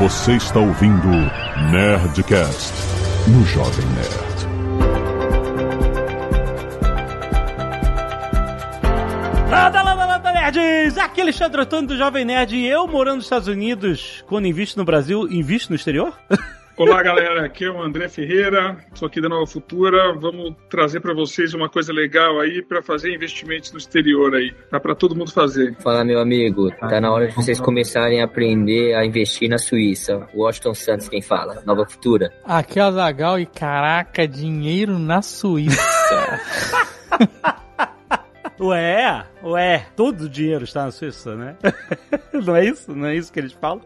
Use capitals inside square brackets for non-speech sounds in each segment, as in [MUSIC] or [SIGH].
Você está ouvindo Nerdcast no Jovem Nerd. Landa, landa, landa, nerds! Aqui é Alexandre Antônio do Jovem Nerd e eu morando nos Estados Unidos, quando invisto no Brasil, invisto no exterior? [LAUGHS] Olá, galera. Aqui é o André Ferreira, sou aqui da Nova Futura. Vamos trazer para vocês uma coisa legal aí para fazer investimentos no exterior aí. Dá para todo mundo fazer. Fala, meu amigo. Tá na hora de vocês começarem a aprender a investir na Suíça. Washington Santos quem fala. Nova Futura. Aqui é o Zagal e caraca, dinheiro na Suíça. [LAUGHS] Ué, ué, todo o dinheiro está na Suíça, né? [LAUGHS] Não é isso? Não é isso que eles falam?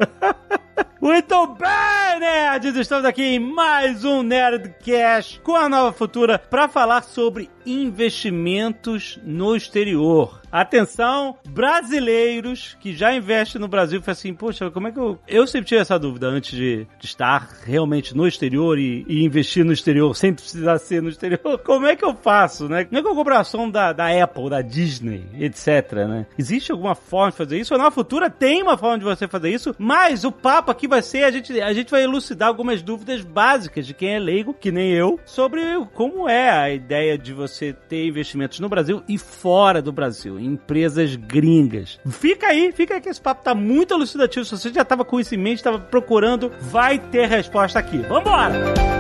Muito bem, nerds! Estamos aqui em mais um Nerdcast com a Nova Futura para falar sobre investimentos no exterior. Atenção, brasileiros que já investem no Brasil, foi assim, poxa, como é que eu... Eu sempre tive essa dúvida antes de, de estar realmente no exterior e, e, investir no exterior sem precisar ser no exterior. [LAUGHS] Como é que eu faço, né? Como é que eu compro a ação da, da Apple, da Disney, etc, né? Existe alguma forma de fazer isso? Na futura tem uma forma de você fazer isso, mas o papo aqui vai ser, a gente, a gente vai elucidar algumas dúvidas básicas de quem é leigo, que nem eu, sobre como é a ideia de você ter investimentos no Brasil e fora do Brasil empresas gringas. Fica aí, fica aí que esse papo tá muito elucidativo. Se você já tava com isso em mente, tava procurando, vai ter resposta aqui. Vambora!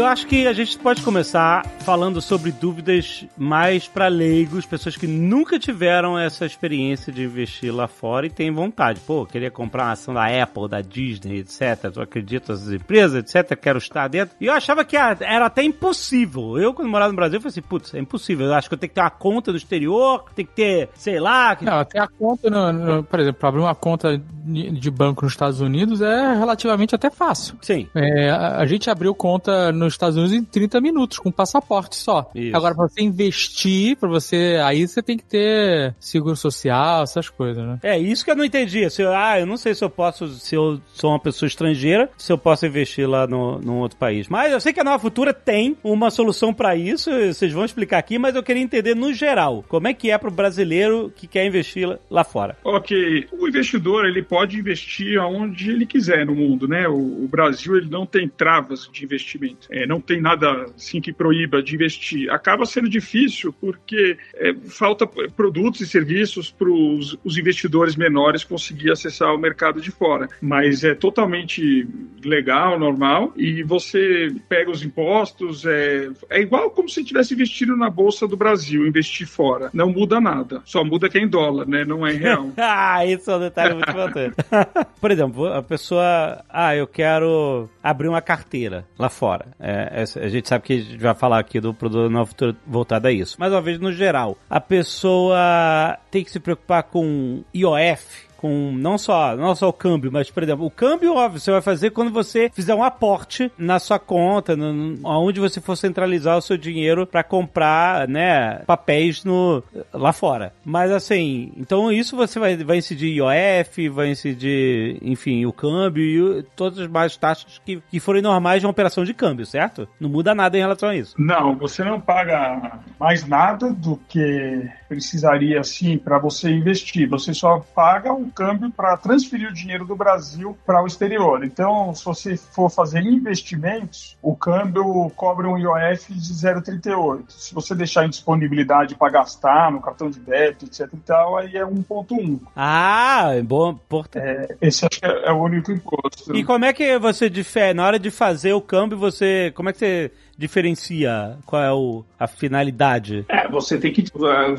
Eu acho que a gente pode começar falando sobre dúvidas mais para leigos, pessoas que nunca tiveram essa experiência de investir lá fora e têm vontade. Pô, queria comprar uma ação da Apple, da Disney, etc. Eu acredito nessas empresas, etc. Quero estar dentro. E eu achava que era até impossível. Eu, quando morava no Brasil, eu falei assim, putz, é impossível. Eu acho que eu tenho que ter uma conta no exterior, tem que ter, sei lá... Que... Não, ter a conta, no, no, por exemplo, abrir uma conta de banco nos Estados Unidos é relativamente até fácil. Sim. É, a, a gente abriu conta nos Estados Unidos em 30 minutos, com passaporte só. Isso. Agora, pra você investir, pra você. Aí você tem que ter seguro social, essas coisas, né? É, isso que eu não entendi. Se eu, ah, eu não sei se eu posso, se eu sou uma pessoa estrangeira, se eu posso investir lá no, num outro país. Mas eu sei que a Nova Futura tem uma solução para isso, vocês vão explicar aqui, mas eu queria entender no geral, como é que é pro brasileiro que quer investir lá fora. Ok, o investidor, ele pode investir aonde ele quiser no mundo, né? O, o Brasil, ele não tem travas de investimento. É, não tem nada assim que proíba de investir. Acaba sendo difícil porque é, falta produtos e serviços para os investidores menores conseguir acessar o mercado de fora. Mas é totalmente legal, normal, e você pega os impostos, é, é igual como se estivesse investindo na Bolsa do Brasil, investir fora. Não muda nada. Só muda que é em dólar, né? Não é em real. [LAUGHS] ah, isso é um detalhe muito importante. [LAUGHS] Por exemplo, a pessoa, ah, eu quero abrir uma carteira lá fora. É, a gente sabe que a gente vai falar aqui do produto novo voltado a isso. Mas uma vez no geral, a pessoa tem que se preocupar com IOF, com não só, não só o câmbio, mas, por exemplo, o câmbio, óbvio, você vai fazer quando você fizer um aporte na sua conta, no, onde você for centralizar o seu dinheiro para comprar, né, papéis no, lá fora. Mas assim, então isso você vai, vai incidir IOF, vai incidir, enfim, o câmbio e todas as mais taxas que, que forem normais de uma operação de câmbio, certo? Não muda nada em relação a isso. Não, você não paga mais nada do que precisaria, assim, para você investir. Você só paga o câmbio para transferir o dinheiro do Brasil para o exterior. Então, se você for fazer investimentos, o câmbio cobra um IOF de 0,38. Se você deixar em disponibilidade para gastar no cartão de débito, etc e tal, aí é 1,1. Ah, é bom. É, esse acho que é, é o único imposto. E como é que você difere? Na hora de fazer o câmbio, você. Como é que você diferencia? Qual é o, a finalidade? É, você tem que.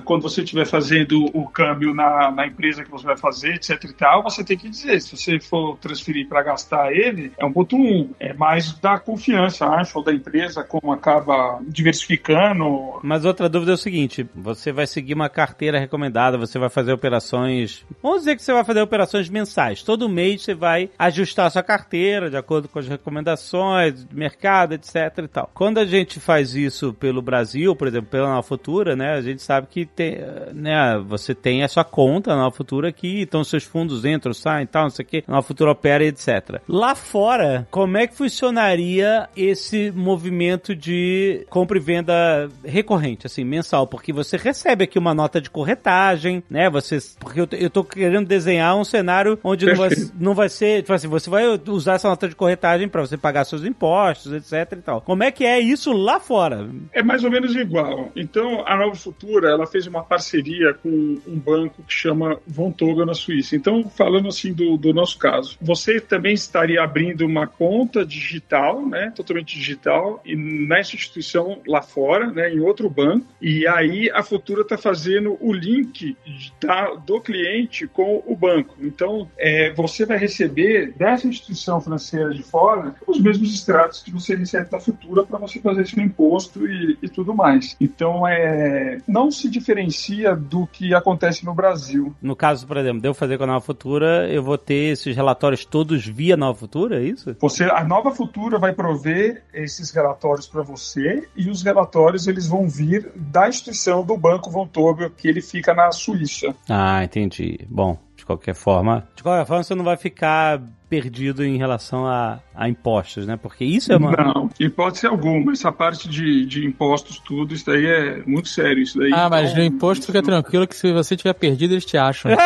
Quando você estiver fazendo o câmbio na, na empresa que você vai fazer, etc e tal, você tem que dizer. Se você for transferir para gastar ele, é um ponto um. É mais da confiança, acho, ou da empresa, como acaba diversificando. Mas outra dúvida é o seguinte: você vai seguir uma carteira recomendada, você vai fazer operações. Vamos dizer que você vai fazer operações mensais. Todo mês você vai ajustar a sua carteira de acordo com as recomendações do mercado, etc e tal. Quando a gente faz isso pelo Brasil, por exemplo, pela Nova Futura, né? A gente sabe que tem, né, você tem a sua conta na Nova Futura aqui, então seus fundos entram, saem e tal, não sei o que, Nova Futura opera, etc. Lá fora, como é que funcionaria esse movimento de compra e venda recorrente, assim, mensal? Porque você recebe aqui uma nota de corretagem, né? Você, porque eu, eu tô querendo desenhar um cenário onde não vai, não vai ser, tipo assim, você vai usar essa nota de corretagem para você pagar seus impostos, etc e tal. Como é que é isso lá fora? É mais ou menos igual. Então, a Nova Futura, ela fez uma parceria com um banco que chama Vontobel na Suíça. Então, falando assim do, do nosso caso, você também estaria abrindo uma conta digital, né, totalmente digital, e nessa instituição lá fora, né, em outro banco, e aí a Futura está fazendo o link da, do cliente com o banco. Então, é, você vai receber dessa instituição financeira de fora os mesmos extratos que você recebe da Futura para você fazer seu imposto e, e tudo mais. Então, é, não se diferencia do que acontece no Brasil. No caso, por exemplo, de eu fazer com a Nova Futura, eu vou ter esses relatórios todos via Nova Futura, é isso? Você, a Nova Futura vai prover esses relatórios para você e os relatórios eles vão vir da instituição do Banco Vontobel, que ele fica na Suíça. Ah, entendi. Bom, de qualquer forma, de qualquer forma você não vai ficar perdido em relação a, a impostos, né? Porque isso é uma. Não, hipótese alguma. Essa parte de, de impostos, tudo, isso daí é muito sério. Isso daí, ah, mas no imposto fica tranquilo que se você tiver perdido, eles te acham. é. [LAUGHS]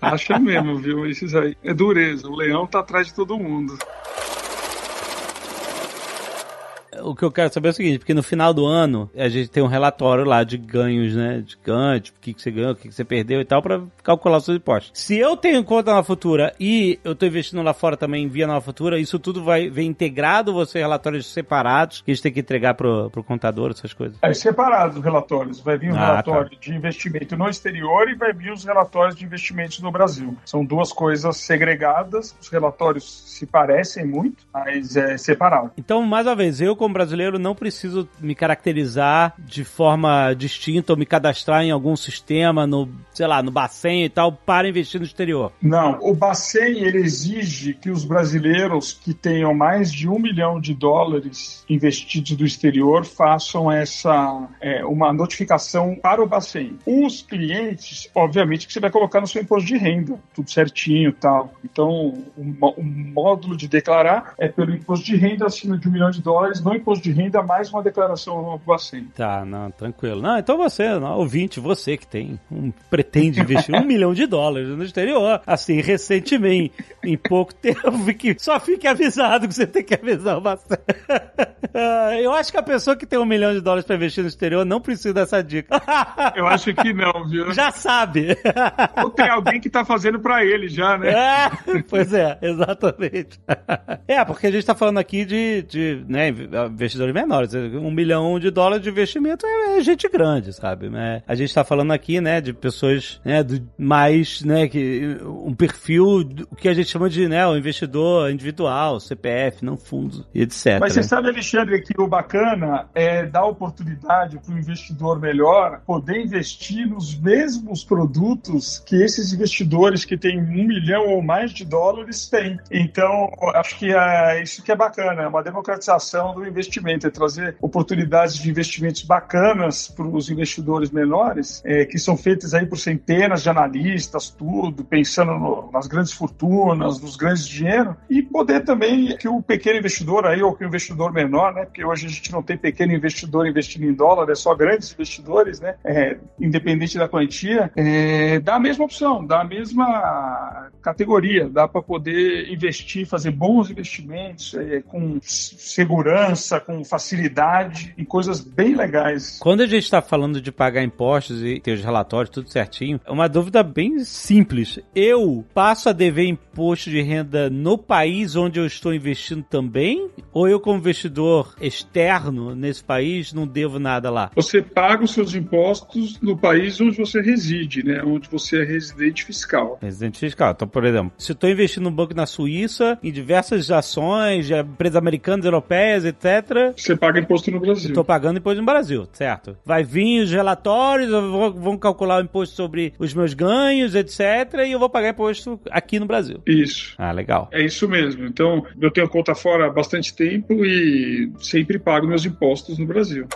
[LAUGHS] Acha mesmo, viu? Esses aí. É dureza. O leão tá atrás de todo mundo o que eu quero saber é o seguinte, porque no final do ano a gente tem um relatório lá de ganhos, né? De ganho, tipo, o que, que você ganhou, o que, que você perdeu e tal, para calcular os seus impostos. Se eu tenho conta na Futura e eu tô investindo lá fora também via Nova Futura, isso tudo vai ver integrado ou você relatórios separados que a gente tem que entregar pro, pro contador, essas coisas? É separado os relatórios. Vai vir um ah, relatório tá. de investimento no exterior e vai vir os relatórios de investimentos no Brasil. São duas coisas segregadas, os relatórios se parecem muito, mas é separado. Então, mais uma vez, eu como brasileiro não preciso me caracterizar de forma distinta ou me cadastrar em algum sistema, no, sei lá, no Bacen e tal, para investir no exterior. Não, o Bacen ele exige que os brasileiros que tenham mais de um milhão de dólares investidos do exterior façam essa é, uma notificação para o Bacen. Os clientes, obviamente, que você vai colocar no seu imposto de renda, tudo certinho, tal. Então, o, o módulo de declarar é pelo imposto de renda acima de um milhão de dólares, não imposto de renda mais uma declaração no Bacen. Tá, não, tranquilo. Não, então você, não, ouvinte, você que tem um pretende investir um [LAUGHS] milhão de dólares no exterior, assim, recentemente, em pouco [LAUGHS] tempo, que só fique avisado que você tem que avisar o Bacen. [LAUGHS] Eu acho que a pessoa que tem um milhão de dólares para investir no exterior não precisa dessa dica. Eu acho que não, viu? Já sabe. Ou tem alguém que tá fazendo para ele já, né? É, pois é, exatamente. É, porque a gente tá falando aqui de, de né, investidores menores. Um milhão de dólares de investimento é, é gente grande, sabe? É, a gente está falando aqui, né, de pessoas, né, do, mais, né, que um perfil o que a gente chama de, né, o investidor individual, CPF, não fundos e etc. Mas você sabe, Alexandre, que o bacana é dar oportunidade para o investidor melhor poder investir nos mesmos produtos que esses investidores que têm um milhão ou mais de dólares têm. Então, acho que é isso que é bacana, é uma democratização do investimento investimento, é trazer oportunidades de investimentos bacanas para os investidores menores, é, que são feitas aí por centenas de analistas, tudo, pensando no, nas grandes fortunas, nos grandes dinheiro, e poder também que o pequeno investidor aí, ou que o investidor menor, né, porque hoje a gente não tem pequeno investidor investindo em dólar, é só grandes investidores, né, é, independente da quantia, é, dá a mesma opção, dá a mesma categoria, dá para poder investir, fazer bons investimentos é, com segurança, com facilidade em coisas bem legais. Quando a gente está falando de pagar impostos e ter os relatórios tudo certinho, é uma dúvida bem simples. Eu passo a dever imposto de renda no país onde eu estou investindo também? Ou eu, como investidor externo nesse país, não devo nada lá? Você paga os seus impostos no país onde você reside, né? Onde você é residente fiscal. Residente fiscal. Então, por exemplo, se eu estou investindo num banco na Suíça, em diversas ações de empresas americanas, europeias, etc., Você paga imposto no Brasil. Estou pagando imposto no Brasil, certo? Vai vir os relatórios, vão calcular o imposto sobre os meus ganhos, etc. E eu vou pagar imposto aqui no Brasil. Isso. Ah, legal. É isso mesmo. Então, eu tenho conta fora há bastante tempo e sempre pago meus impostos no Brasil.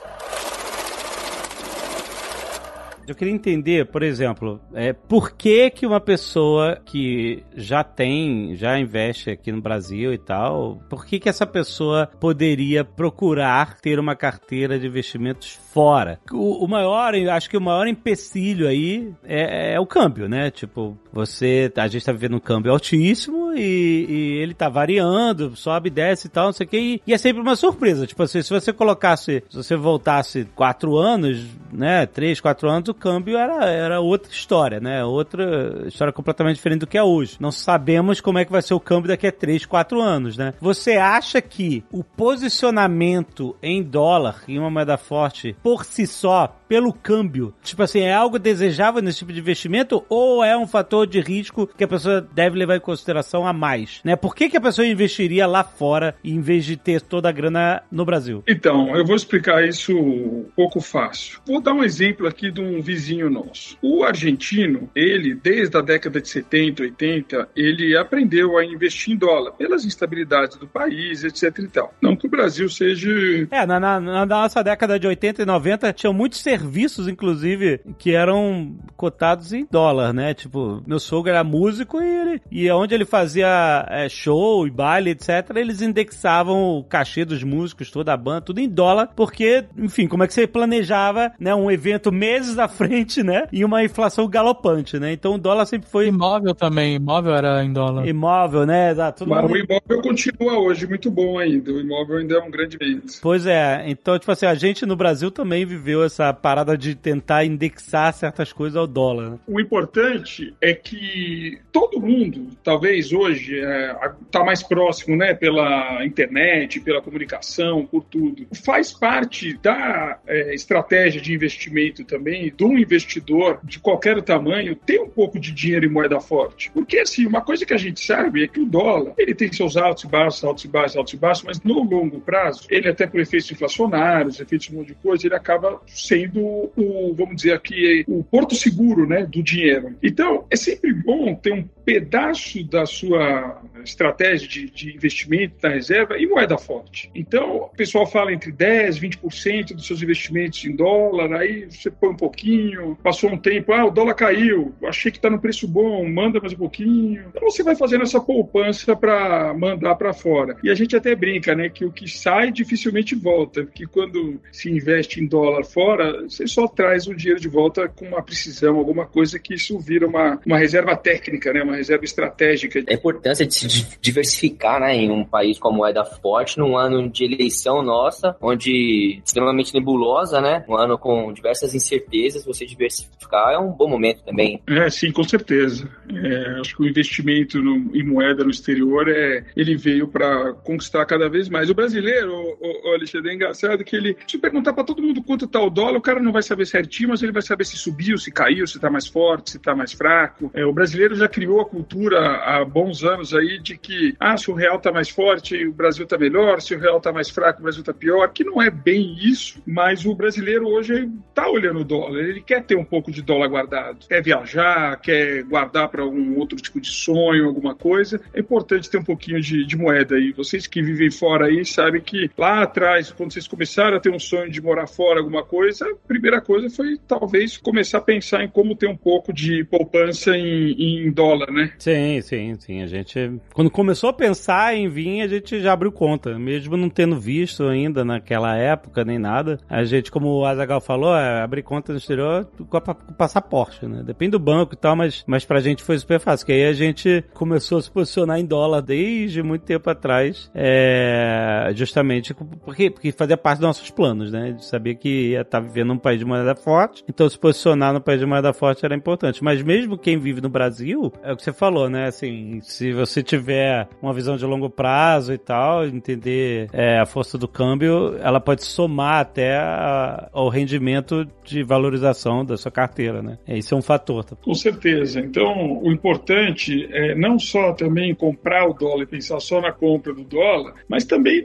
Eu queria entender, por exemplo, é, por que que uma pessoa que já tem, já investe aqui no Brasil e tal, por que que essa pessoa poderia procurar ter uma carteira de investimentos fora? O, o maior, acho que o maior empecilho aí é, é, o câmbio, né? Tipo, você, a gente tá vivendo um câmbio altíssimo e, e ele tá variando, sobe, desce e tal, não sei o que, e, e é sempre uma surpresa. Tipo assim, se você colocasse, se você voltasse quatro anos, né, três, quatro anos, o câmbio era, era outra história, né? Outra história completamente diferente do que é hoje. Não sabemos como é que vai ser o câmbio daqui a 3, 4 anos, né? Você acha que o posicionamento em dólar, em uma moeda forte, por si só, pelo câmbio, tipo assim, é algo desejável nesse tipo de investimento ou é um fator de risco que a pessoa deve levar em consideração a mais, né? Por que, que a pessoa investiria lá fora em vez de ter toda a grana no Brasil? Então, eu vou explicar isso um pouco fácil. Vou dar um exemplo aqui de um vizinho nosso. O argentino, ele, desde a década de 70, 80, ele aprendeu a investir em dólar pelas instabilidades do país, etc e tal. Não que o Brasil seja... É, na, na, na nossa década de 80 e 90, tinham muitos serviços, inclusive, que eram cotados em dólar, né? Tipo, meu sogro era músico e ele, e onde ele fazia é, show e baile, etc., eles indexavam o cachê dos músicos, toda a banda, tudo em dólar, porque, enfim, como é que você planejava, né, um evento meses à frente, né, e uma inflação galopante, né? Então o dólar sempre foi... Imóvel também, imóvel era em dólar. Imóvel, né? Exato. Tudo Mas o imóvel continua hoje muito bom ainda, o imóvel ainda é um grande bem. Pois é, então, tipo assim, a gente no Brasil também viveu essa parada de tentar indexar certas coisas ao dólar. Né? O importante é que todo mundo, talvez hoje, está é, tá mais próximo, né, pela internet, pela comunicação, por tudo. Faz parte da é, estratégia de investimento também, do investidor de qualquer tamanho, ter um pouco de dinheiro em moeda forte. Porque, assim, uma coisa que a gente sabe é que o dólar, ele tem seus altos e baixos, altos e baixos, altos e baixos, mas no longo prazo, ele até por efeitos inflacionários, efeitos de um monte de coisa, ele acaba sendo o, vamos dizer aqui, o porto seguro, né, do dinheiro. Então, é sempre bom ter um pedaço da sua estratégia de, de investimento da reserva em moeda forte. Então, o pessoal fala entre 10%, 20% dos seus investimentos em dólar, aí você põe um pouquinho, passou um tempo, ah, o dólar caiu, achei que está no preço bom, manda mais um pouquinho. Então você vai fazendo essa poupança para mandar para fora. E a gente até brinca, né, que o que sai dificilmente volta, porque quando se investe em dólar fora, você só traz o dinheiro de volta com uma precisão, alguma coisa que isso vira uma, uma reserva técnica, né, uma reserva estratégica. A importância de se diversificar né, em um país com a moeda forte, num ano de eleição nossa, onde extremamente nebulosa, né? Um ano com diversas incertezas, você diversificar é um bom momento também. É, sim, com certeza. É, acho que o investimento no, em moeda no exterior é, ele veio para conquistar cada vez mais. O brasileiro, o, o Alexandre, é engraçado que ele, se perguntar para todo mundo quanto está o dólar, o cara não vai saber certinho, mas ele vai saber se subiu, se caiu, se está mais forte, se está mais fraco. É, o brasileiro já criou a cultura há bons anos aí de que, ah, se o real está mais forte, o Brasil está melhor, se o real está mais fraco, o Brasil está pior, que não é bem isso, mas o brasileiro hoje está olhando o dólar, ele quer ter um pouco de dólar guardado, quer viajar, quer guardar para algum outro tipo de sonho, alguma coisa. É importante ter um pouquinho de, de moeda aí. Vocês que vivem fora aí sabem que lá atrás, quando vocês começaram a ter um sonho de morar fora, alguma coisa, a primeira coisa foi talvez começar a pensar em como ter um pouco de poupança em, em dólar, né? Sim, sim, sim. A gente, quando começou a pensar em vir, a gente já abriu conta, mesmo não tendo visto ainda naquela época nem nada. A gente, como o Azagal falou, é abrir conta no exterior com o passaporte, né? Depende do banco e tal, mas, mas pra gente foi super fácil, que aí a gente começou a se posicionar em dólar desde muito tempo atrás, é, justamente porque, porque fazia parte dos nossos planos, né? De saber que ia estar vivendo num país de moeda forte, então se posicionar no país de moeda forte era importante. Mas mesmo quem vive no Brasil, é o que você falou, né? Assim, se você tiver uma visão de longo prazo e tal, entender é, a força do câmbio, ela pode somar até a, ao rendimento de valorização da sua carteira, né? Esse é um fator. Tá? Com certeza. Então, o importante é não só também comprar o dólar e pensar só na compra do dólar, mas também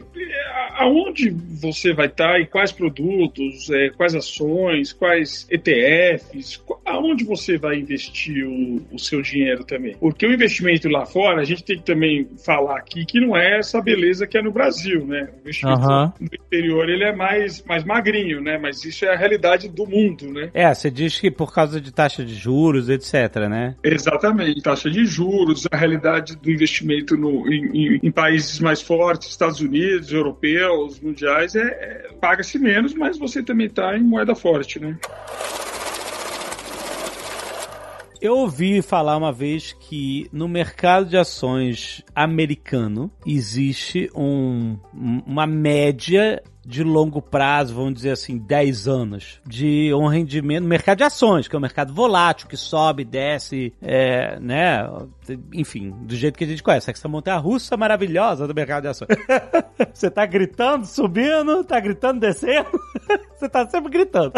aonde você vai estar e quais produtos, é, quais ações, quais ETFs, aonde você vai investir o, o, seu dinheiro também. Porque o investimento lá fora, a gente tem que também falar aqui que não é essa beleza que é no Brasil, né? O investimento uhum. no exterior ele é mais, mais magrinho, né? Mas isso é a realidade do mundo, né? É, você diz que por causa de taxa de juros, etc, né? Exatamente, taxa de juros, a realidade do investimento no, em, em, em países mais fortes, Estados Unidos, europeus, mundiais, é, é paga-se menos, mas você também está em moeda forte, né? Eu ouvi falar uma vez que no mercado de ações americano existe um, uma média de longo prazo, vamos dizer assim, 10 anos, de um rendimento no mercado de ações, que é um mercado volátil, que sobe, desce, é, né? Enfim, do jeito que a gente conhece. Essa montanha russa maravilhosa do mercado de ações. [LAUGHS] Você tá gritando, subindo, tá gritando, descendo. [LAUGHS] Você tá sempre gritando.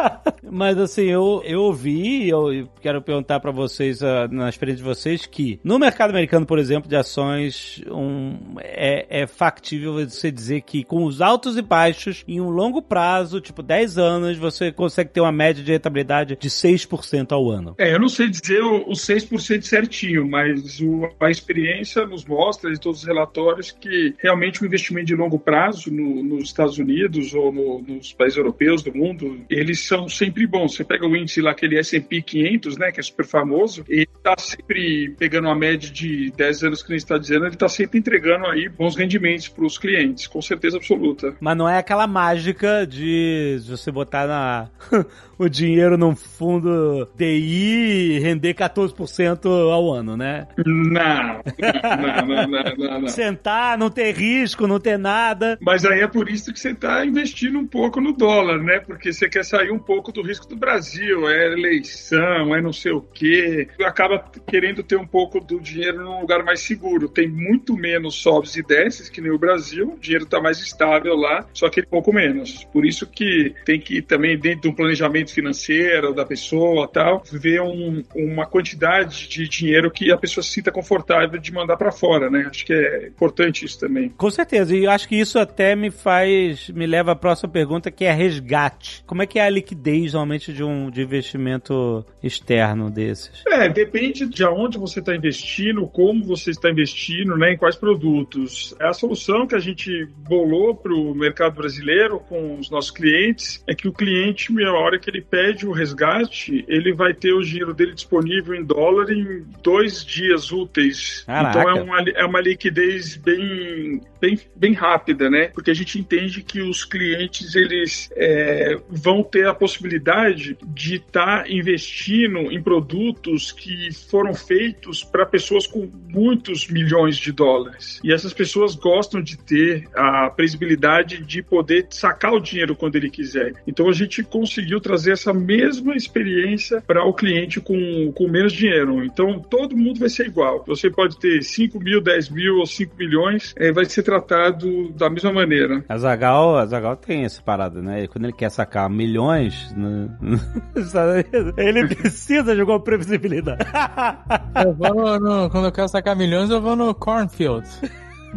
[LAUGHS] Mas assim, eu, eu ouvi, eu quero perguntar para vocês, uh, na experiência de vocês, que no mercado americano, por exemplo, de ações, um, é, é factível você dizer que com os altos e baixos, em um longo prazo, tipo 10 anos, você consegue ter uma média de rentabilidade de 6% ao ano. É, eu não sei dizer o, o 6% certinho, mas o, a experiência nos mostra, em todos os relatórios, que realmente o investimento de longo prazo no, nos Estados Unidos ou no, nos países europeus do mundo, eles são sempre bons. Você pega o índice lá, aquele S&P 500, né, que é super famoso, ele está sempre pegando uma média de 10 anos que a gente está dizendo, ele está sempre entregando aí bons rendimentos para os clientes, com certeza absoluta. Mas não é aquela mágica de você botar na [LAUGHS] o dinheiro num fundo DI render 14% ao ano, né? Não, não, não, não, não, não. Sentar, não ter risco, não ter nada. Mas aí é por isso que você está investindo um pouco no dólar, né? Porque você quer sair um pouco do risco do Brasil, é eleição, é não sei o quê. Acaba querendo ter um pouco do dinheiro num lugar mais seguro. Tem muito menos sobes e desces que nem o Brasil, o dinheiro está mais estável lá, só que pouco menos. Por isso que tem que também, dentro de um planejamento financeira da pessoa tal, ver um, uma quantidade de dinheiro que a pessoa se sinta confortável de mandar para fora, né? Acho que é importante isso também. Com certeza, e acho que isso até me faz, me leva à próxima pergunta, que é resgate. Como é que é a liquidez, normalmente, de um de investimento externo desses? É, depende de aonde você está investindo, como você está investindo, né, em quais produtos. É a solução que a gente bolou para o mercado brasileiro com os nossos clientes é que o cliente, a hora que ele pede o resgate, ele vai ter o dinheiro dele disponível em dólar em dois dias úteis. Caraca. Então é uma, é uma liquidez bem, bem, bem rápida, né? Porque a gente entende que os clientes eles é, vão ter a possibilidade de estar tá investindo em produtos que foram feitos para pessoas com muitos milhões de dólares. E essas pessoas gostam de ter a previsibilidade de poder sacar o dinheiro quando ele quiser. Então a gente conseguiu trazer trazer essa mesma experiência para o cliente com, com menos dinheiro. Então, todo mundo vai ser igual. Você pode ter 5 mil, 10 mil ou 5 milhões, é, vai ser tratado da mesma maneira. A Zagal, a Zagal tem essa parada, né? Quando ele quer sacar milhões, né? [LAUGHS] ele precisa de alguma previsibilidade. eu vou no, quando eu quero sacar milhões, eu vou no cornfield.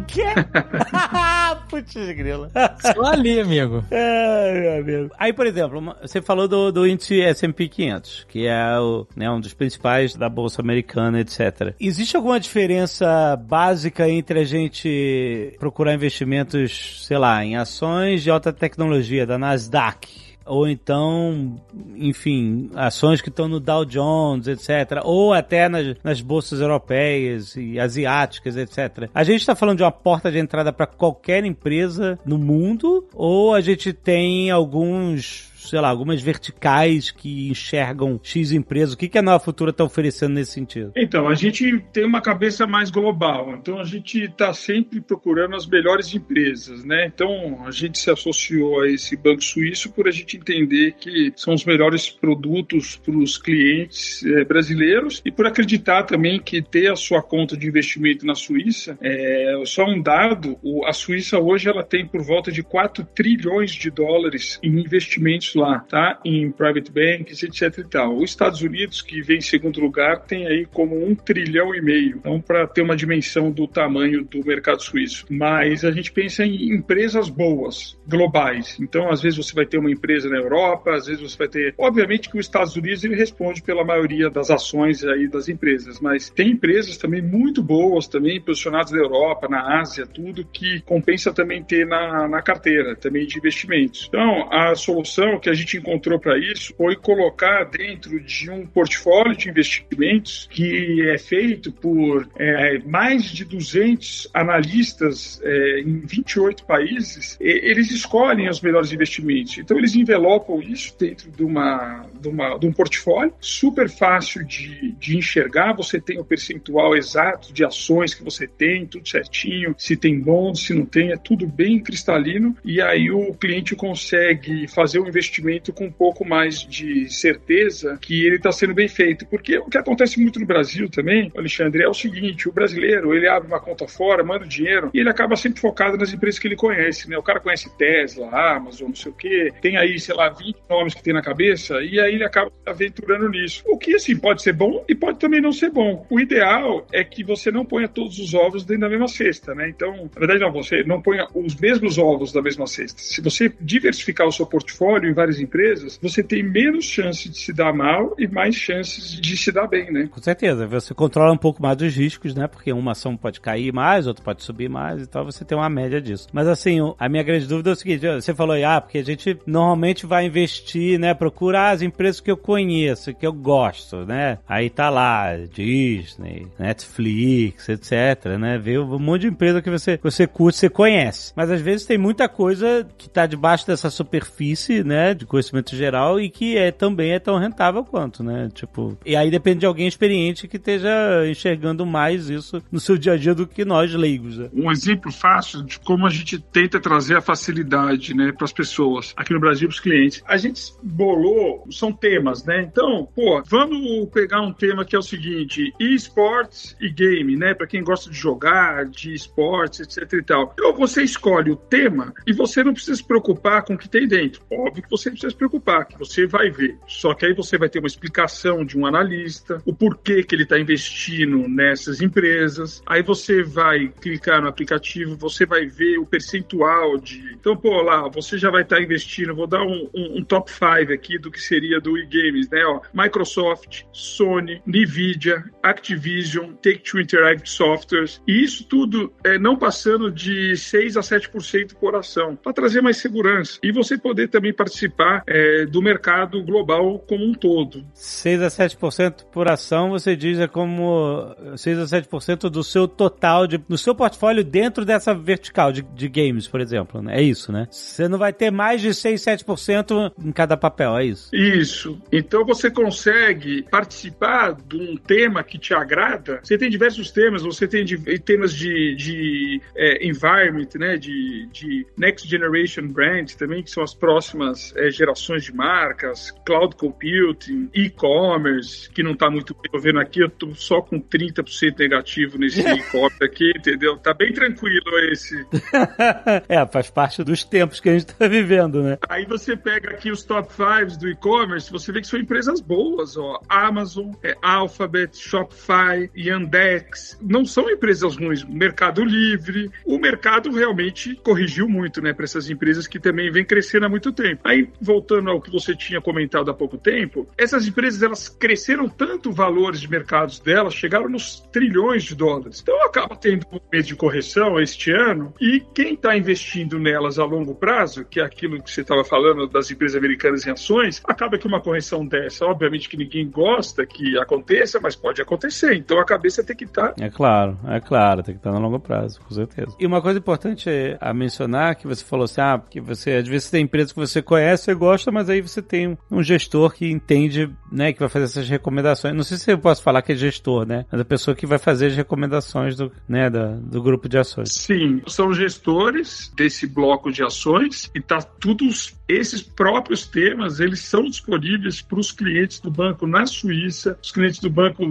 Quê? [LAUGHS] Putz, grila. Só ali, amigo. É, meu amigo. Aí, por exemplo, você falou do, do índice S&P 500, que é o, né, um dos principais da Bolsa Americana, etc. Existe alguma diferença básica entre a gente procurar investimentos, sei lá, em ações de alta tecnologia, da Nasdaq, ou então, enfim, ações que estão no Dow Jones, etc., ou até nas, nas bolsas europeias e asiáticas, etc. A gente está falando de uma porta de entrada para qualquer empresa no mundo, ou a gente tem alguns sei lá, algumas verticais que enxergam X empresas? O que, que a Nova Futura está oferecendo nesse sentido? Então, a gente tem uma cabeça mais global. Então, a gente está sempre procurando as melhores empresas, né? Então, a gente se associou a esse banco suíço por a gente entender que são os melhores produtos para os clientes é, brasileiros e por acreditar também que ter a sua conta de investimento na Suíça é só um dado. A Suíça hoje ela tem por volta de 4 trilhões de dólares em investimentos lá, tá? Em private banks, etc e tal. Os Estados Unidos, que vem em segundo lugar, tem aí como um trilhão e meio. Então, para ter uma dimensão do tamanho do mercado suíço. Mas a gente pensa em empresas boas, globais. Então, às vezes você vai ter uma empresa na Europa, às vezes você vai ter. Obviamente que os Estados Unidos ele responde pela maioria das ações aí das empresas, mas tem empresas também muito boas, também posicionadas na Europa, na Ásia, tudo que compensa também ter na, na carteira, também de investimentos. Então, a solução que a gente encontrou para isso foi colocar dentro de um portfólio de investimentos que é feito por é, mais de 200 analistas é, em 28 países. eles escolhem os melhores investimentos. Então, eles envelopam isso dentro de, uma, de, uma, de um portfólio super fácil de, de enxergar. Você tem o percentual exato de ações que você tem, tudo certinho. Se tem bons, se não tem, é tudo bem cristalino. E aí o cliente consegue fazer o investimento com um pouco mais de certeza que ele está sendo bem feito. Porque o que acontece muito no Brasil também, Alexandre, é o seguinte: o brasileiro ele abre uma conta fora, manda o dinheiro e ele acaba sempre focado nas empresas que ele conhece. Né? O cara conhece Tesla, Amazon, não sei o quê, tem aí, sei lá, 20 nomes que tem na cabeça e aí ele acaba aventurando nisso. O que, assim, pode ser bom e pode também não ser bom. O ideal é que você não ponha todos os ovos dentro da mesma cesta, né? Então, na verdade, não, você não ponha os mesmos ovos da mesma cesta. Se você diversificar o seu portfólio várias empresas, você tem menos chance de se dar mal e mais chances de se dar bem, né? Com certeza. Você controla um pouco mais dos riscos, né? Porque uma ação pode cair mais, outra pode subir mais e tal. Você tem uma média disso. Mas, assim, a minha grande dúvida é o seguinte: você falou, ah, porque a gente normalmente vai investir, né? Procurar as empresas que eu conheço, que eu gosto, né? Aí tá lá, Disney, Netflix, etc, né? Vê um monte de empresa que você, você curte, você conhece. Mas às vezes tem muita coisa que tá debaixo dessa superfície, né? De conhecimento geral e que é, também é tão rentável quanto, né? Tipo, e aí depende de alguém experiente que esteja enxergando mais isso no seu dia a dia do que nós leigos. Né? Um exemplo fácil de como a gente tenta trazer a facilidade, né, para as pessoas aqui no Brasil, para os clientes. A gente bolou, são temas, né? Então, pô, vamos pegar um tema que é o seguinte: esportes e game, né? Para quem gosta de jogar, de esportes, etc e tal. Então, você escolhe o tema e você não precisa se preocupar com o que tem dentro. Óbvio que você precisa se preocupar, que você vai ver. Só que aí você vai ter uma explicação de um analista, o porquê que ele está investindo nessas empresas. Aí você vai clicar no aplicativo, você vai ver o percentual de. Então, pô, lá, você já vai estar tá investindo. Vou dar um, um, um top 5 aqui do que seria do e-games, né? Ó, Microsoft, Sony, Nvidia, Activision, Take-Two Interactive Softwares. E isso tudo é, não passando de 6 a 7% por ação, para trazer mais segurança. E você poder também participar é, do mercado global como um todo. 6 a 7% por ação, você diz, é como 6 a 7% do seu total, de, do seu portfólio dentro dessa vertical de, de games, por exemplo. Né? É isso, né? Você não vai ter mais de 6, 7% em cada papel, é isso? Isso. Então você consegue participar de um tema que te agrada. Você tem diversos temas, você tem de, temas de, de é, environment, né? De, de next generation brand também, que são as próximas é, gerações de marcas, cloud computing, e-commerce, que não está muito bem. Vendo aqui, eu tô só com 30% negativo nesse [LAUGHS] e-commerce aqui, entendeu? Tá bem tranquilo esse. [LAUGHS] é, faz parte dos tempos que a gente está vivendo, né? Aí você pega aqui os top 5 do e-commerce, você vê que são empresas boas, ó. Amazon, é, Alphabet, Shopify, Yandex. Não são empresas ruins. Mercado Livre. O mercado realmente corrigiu muito, né, para essas empresas que também vêm crescendo há muito tempo. Aí, voltando ao que você tinha comentado há pouco tempo, essas empresas elas cresceram tanto valores de mercados delas, chegaram nos trilhões de dólares. Então acaba tendo um momento de correção este ano e quem está investindo nelas a longo prazo, que é aquilo que você estava falando das empresas americanas em ações, acaba que uma correção dessa, obviamente que ninguém gosta que aconteça, mas pode acontecer. Então a cabeça tem que estar. Tá... É claro, é claro, tem que estar tá no longo prazo, com certeza. E uma coisa importante a mencionar que você falou assim, ah, porque você às vezes tem empresas que você conhece e gosta, mas aí você tem um gestor que entende, né, que vai fazer essas recomendações. Não sei se eu posso falar que é gestor, né, mas a pessoa que vai fazer as recomendações do, né, da, do grupo de ações. Sim, são gestores desse bloco de ações e tá tudo esses próprios temas, eles são disponíveis para os clientes do banco na Suíça, os clientes do banco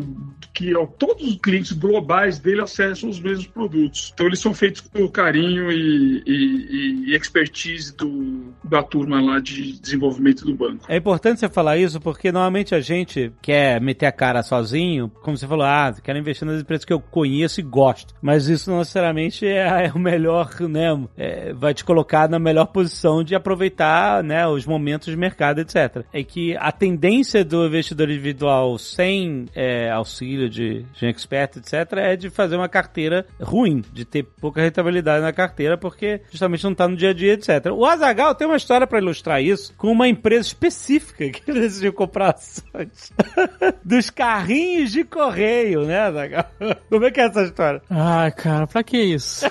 que todos os clientes globais dele acessam os mesmos produtos. Então eles são feitos com carinho e, e, e expertise do, da turma lá de desenvolvimento do banco. É importante você falar isso porque normalmente a gente quer meter a cara sozinho, como você falou, ah, quero investir nas empresas que eu conheço e gosto. Mas isso não necessariamente é, é o melhor, né? É, vai te colocar na melhor posição de aproveitar, né, os momentos de mercado, etc. É que a tendência do investidor individual sem é, auxílio de, de expert, etc., é de fazer uma carteira ruim, de ter pouca rentabilidade na carteira, porque justamente não está no dia a dia, etc. O Azagal tem uma história para ilustrar isso com uma empresa específica [LAUGHS] que ele decidiu comprar ações [LAUGHS] dos carrinhos de correio, né, Azagal? [LAUGHS] Como é que é essa história? Ai, cara, pra que isso?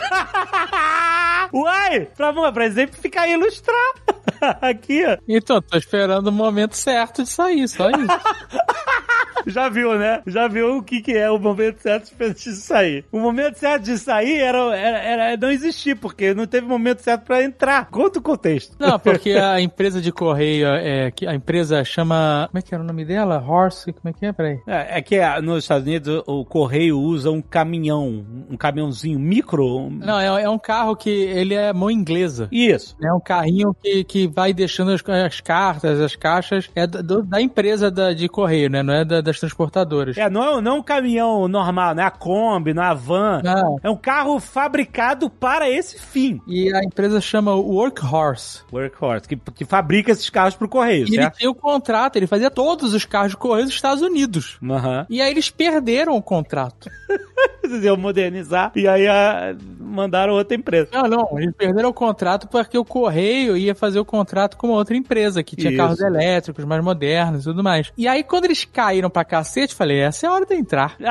Uai, pra, pra exemplificar e ilustrar. [LAUGHS] Aqui, ó. Então, tô esperando o momento certo de sair, só isso. [LAUGHS] Já viu, né? Já viu o que, que é o momento certo de sair. O momento certo de sair era, era, era não existir, porque não teve momento certo para entrar. Conta o contexto. Não, [LAUGHS] porque a empresa de correio, é, que a empresa chama. Como é que era o nome dela? Horse? Como é que é? Peraí. É, é que nos Estados Unidos o correio usa um caminhão, um caminhãozinho micro. Não, é, é um carro que ele é mão inglesa. Isso. É um carrinho que, que vai deixando as, as cartas, as caixas. É do, da empresa da, de correio, né? Não é da, das transportadoras. É, não é, não é um caminhão normal, não é a Kombi, não é a van. Não. É um carro fabricado para esse fim. E a empresa chama Workhorse. Workhorse, que, que fabrica esses carros pro correio, e certo? ele tinha o contrato, ele fazia todos os carros de correio dos Estados Unidos. Uhum. E aí eles perderam o contrato. [LAUGHS] Iam modernizar e aí a, mandaram outra empresa. Não, não, eles perderam o contrato porque o correio ia fazer o contrato com outra empresa que tinha Isso. carros elétricos mais modernos e tudo mais. E aí quando eles caíram pra cacete, falei, essa é a hora de entrar. [LAUGHS]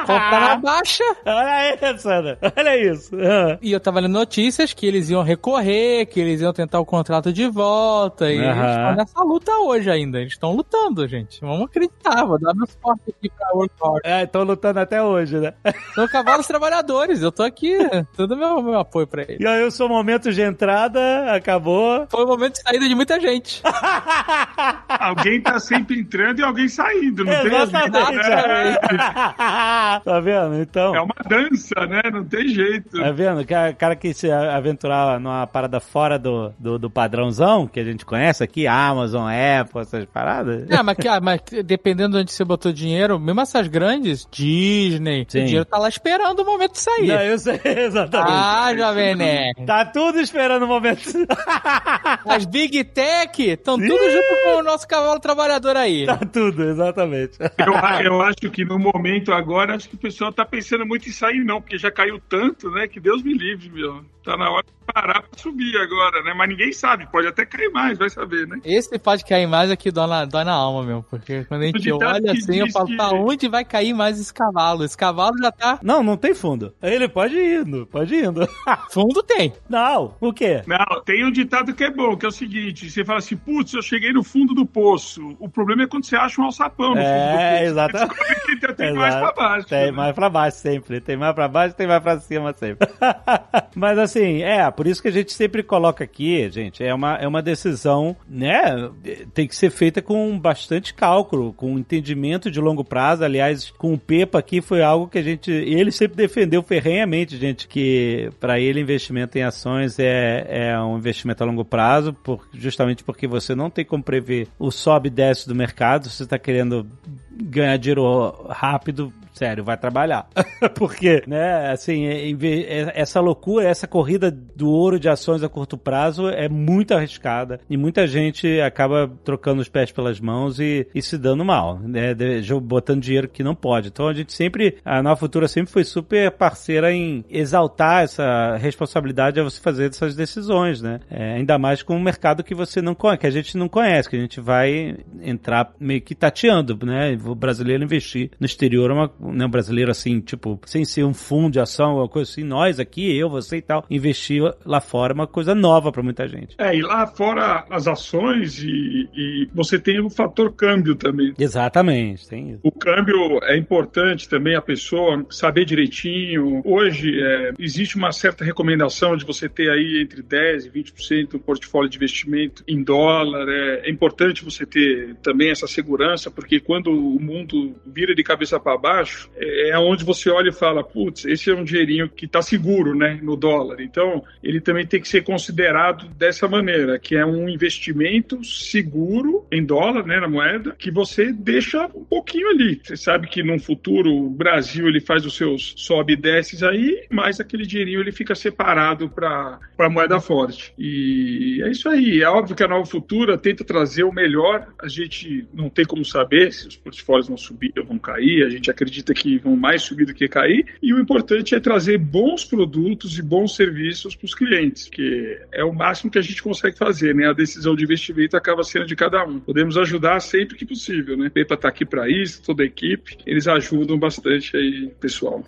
Comprar na baixa. Olha isso, Ana. Olha isso. Uhum. E eu tava lendo notícias que eles iam recorrer, que eles iam tentar o contrato de volta. E uhum. eles estão nessa luta hoje ainda. Eles estão lutando, gente. Vamos acreditar. Vou dar meu suporte aqui pra Workhorse. É, estão lutando até hoje, né? [LAUGHS] São cavalos trabalhadores. Eu tô aqui. Todo meu, meu apoio pra eles. E aí o seu momento de entrada acabou. Foi o momento de saída de muita gente. [LAUGHS] alguém tá sempre entrando e alguém saindo. Não Exatamente. tem né? [LAUGHS] tá vendo? Então. É uma dança, né? Não tem jeito. Tá vendo? O cara que se aventurar numa parada fora do, do, do, padrãozão que a gente conhece aqui, Amazon, Apple, essas paradas. É, mas, mas dependendo de onde você botou dinheiro, mesmo essas grandes, Disney, Sim. o dinheiro tá lá esperando o momento de sair. Não, eu sei, [LAUGHS] exatamente. Ah, Jovem Nerd. Tá tudo esperando o momento. [LAUGHS] As Big Tech estão tudo junto com o nosso cavalo trabalhador aí. Tá tudo, exatamente. [LAUGHS] Eu, eu acho que no momento agora, acho que o pessoal tá pensando muito em sair, não, porque já caiu tanto, né? Que Deus me livre, meu. Tá na hora de parar pra subir agora, né? Mas ninguém sabe, pode até cair mais, vai saber, né? Esse pode cair mais aqui dói na, dói na alma, meu. Porque quando a gente olha assim, eu falo, que... pra onde vai cair mais esse cavalo? Esse cavalo já tá. Não, não tem fundo. Ele pode ir indo, pode ir indo. [LAUGHS] fundo tem. Não, o quê? Não, tem um ditado que é bom, que é o seguinte: você fala assim, putz, eu cheguei no fundo do poço. O problema é quando você acha um alçapão no é, fundo do poço. É, exatamente. [LAUGHS] Tem, tem mais pra baixo. Tem né? mais pra baixo sempre. Tem mais pra baixo, tem mais pra cima sempre. [LAUGHS] Mas assim, é, por isso que a gente sempre coloca aqui, gente, é uma, é uma decisão, né? Tem que ser feita com bastante cálculo, com entendimento de longo prazo. Aliás, com o Pepa aqui foi algo que a gente. Ele sempre defendeu ferrenhamente, gente, que para ele investimento em ações é, é um investimento a longo prazo, por, justamente porque você não tem como prever o sobe e desce do mercado. Você está querendo ganhar dinheiro rápido, sério, vai trabalhar. [LAUGHS] Porque, né, assim, é, é, essa loucura, essa corrida do ouro de ações a curto prazo é muito arriscada e muita gente acaba trocando os pés pelas mãos e, e se dando mal, né, botando dinheiro que não pode. Então a gente sempre, a Nova Futura sempre foi super parceira em exaltar essa responsabilidade a você fazer essas decisões, né? É, ainda mais com um mercado que você não conhece, que a gente não conhece, que a gente vai entrar meio que tateando, né? O brasileiro investir no exterior é uma né, brasileiro assim, tipo, sem ser um fundo de ação, alguma coisa assim, nós aqui, eu, você e tal, investir lá fora é uma coisa nova para muita gente. É, e lá fora as ações e, e você tem o fator câmbio também. Exatamente, tem isso. O câmbio é importante também a pessoa saber direitinho. Hoje é, existe uma certa recomendação de você ter aí entre 10 e 20% do portfólio de investimento em dólar. É, é importante você ter também essa segurança, porque quando o mundo vira de cabeça para baixo, é, é onde você olha e fala, putz, esse é um dinheirinho que está seguro, né, no dólar. Então, ele também tem que ser considerado dessa maneira, que é um investimento seguro em dólar, né, na moeda, que você deixa um pouquinho ali. Você sabe que no futuro o Brasil ele faz os seus sobe e desces aí, mas aquele dinheirinho ele fica separado para a moeda forte. E é isso aí. É óbvio que a Nova Futura tenta trazer o melhor. A gente não tem como saber se os portfólios vão subir ou vão cair. A gente acredita que vão mais subir do que cair. E o importante é trazer bons produtos e bons serviços para os clientes, que é o máximo que a gente consegue fazer, né? A decisão de investimento acaba sendo de cada um. Podemos ajudar sempre que possível, né? Pepa está aqui para isso, toda a equipe. Eles ajudam bastante aí, pessoal.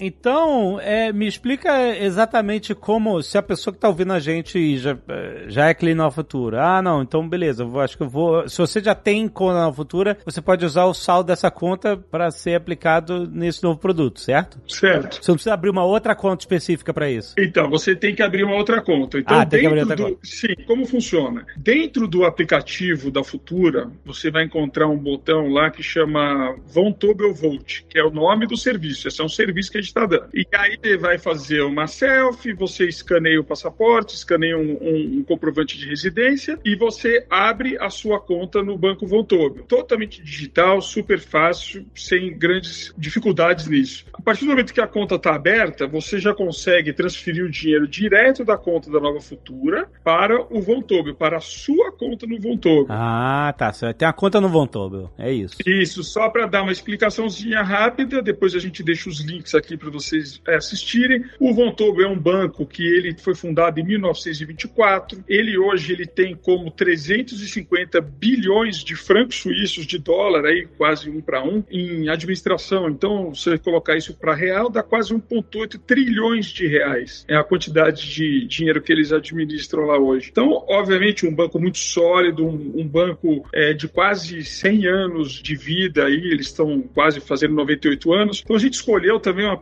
Então, é, me explica exatamente como, se a pessoa que está ouvindo a gente já, é, já é cliente Nova Futura. Ah, não, então beleza, eu acho que eu vou. Se você já tem conta Nova Futura, você pode usar o saldo dessa conta para ser aplicado nesse novo produto, certo? Certo. Você não precisa abrir uma outra conta específica para isso. Então, você tem que abrir uma outra conta. Então, ah, tem que abrir outra do, conta. Sim, como funciona? Dentro do aplicativo da Futura, você vai encontrar um botão lá que chama Vontobel Volt, que é o nome do serviço. Esse é um serviço que a gente está dando. E aí vai fazer uma selfie, você escaneia o passaporte, escaneia um, um, um, comprovante de residência e você abre a sua conta no Banco Vontobel. Totalmente digital, super fácil, sem grandes dificuldades nisso. A partir do momento que a conta está aberta, você já consegue transferir o dinheiro direto da conta da Nova Futura para o Vontobel, para a sua conta no Vontobel. Ah, tá. Você tem a conta no Vontobel. É isso. Isso, só para dar uma explicaçãozinha rápida, depois a gente deixa os links aqui para vocês é, assistirem. O Vontobel é um banco que ele foi fundado em 1924. Ele hoje ele tem como 350 bilhões de francos suíços de dólar, aí quase um para um, em administração. Então, você colocar isso para real, dá quase 1,8 trilhões de reais. É a quantidade de dinheiro que eles administram lá hoje. Então, obviamente, um banco muito sólido, um, um banco é, de quase 100 anos de vida, aí eles estão quase fazendo 98 anos. Então, a gente escolheu também uma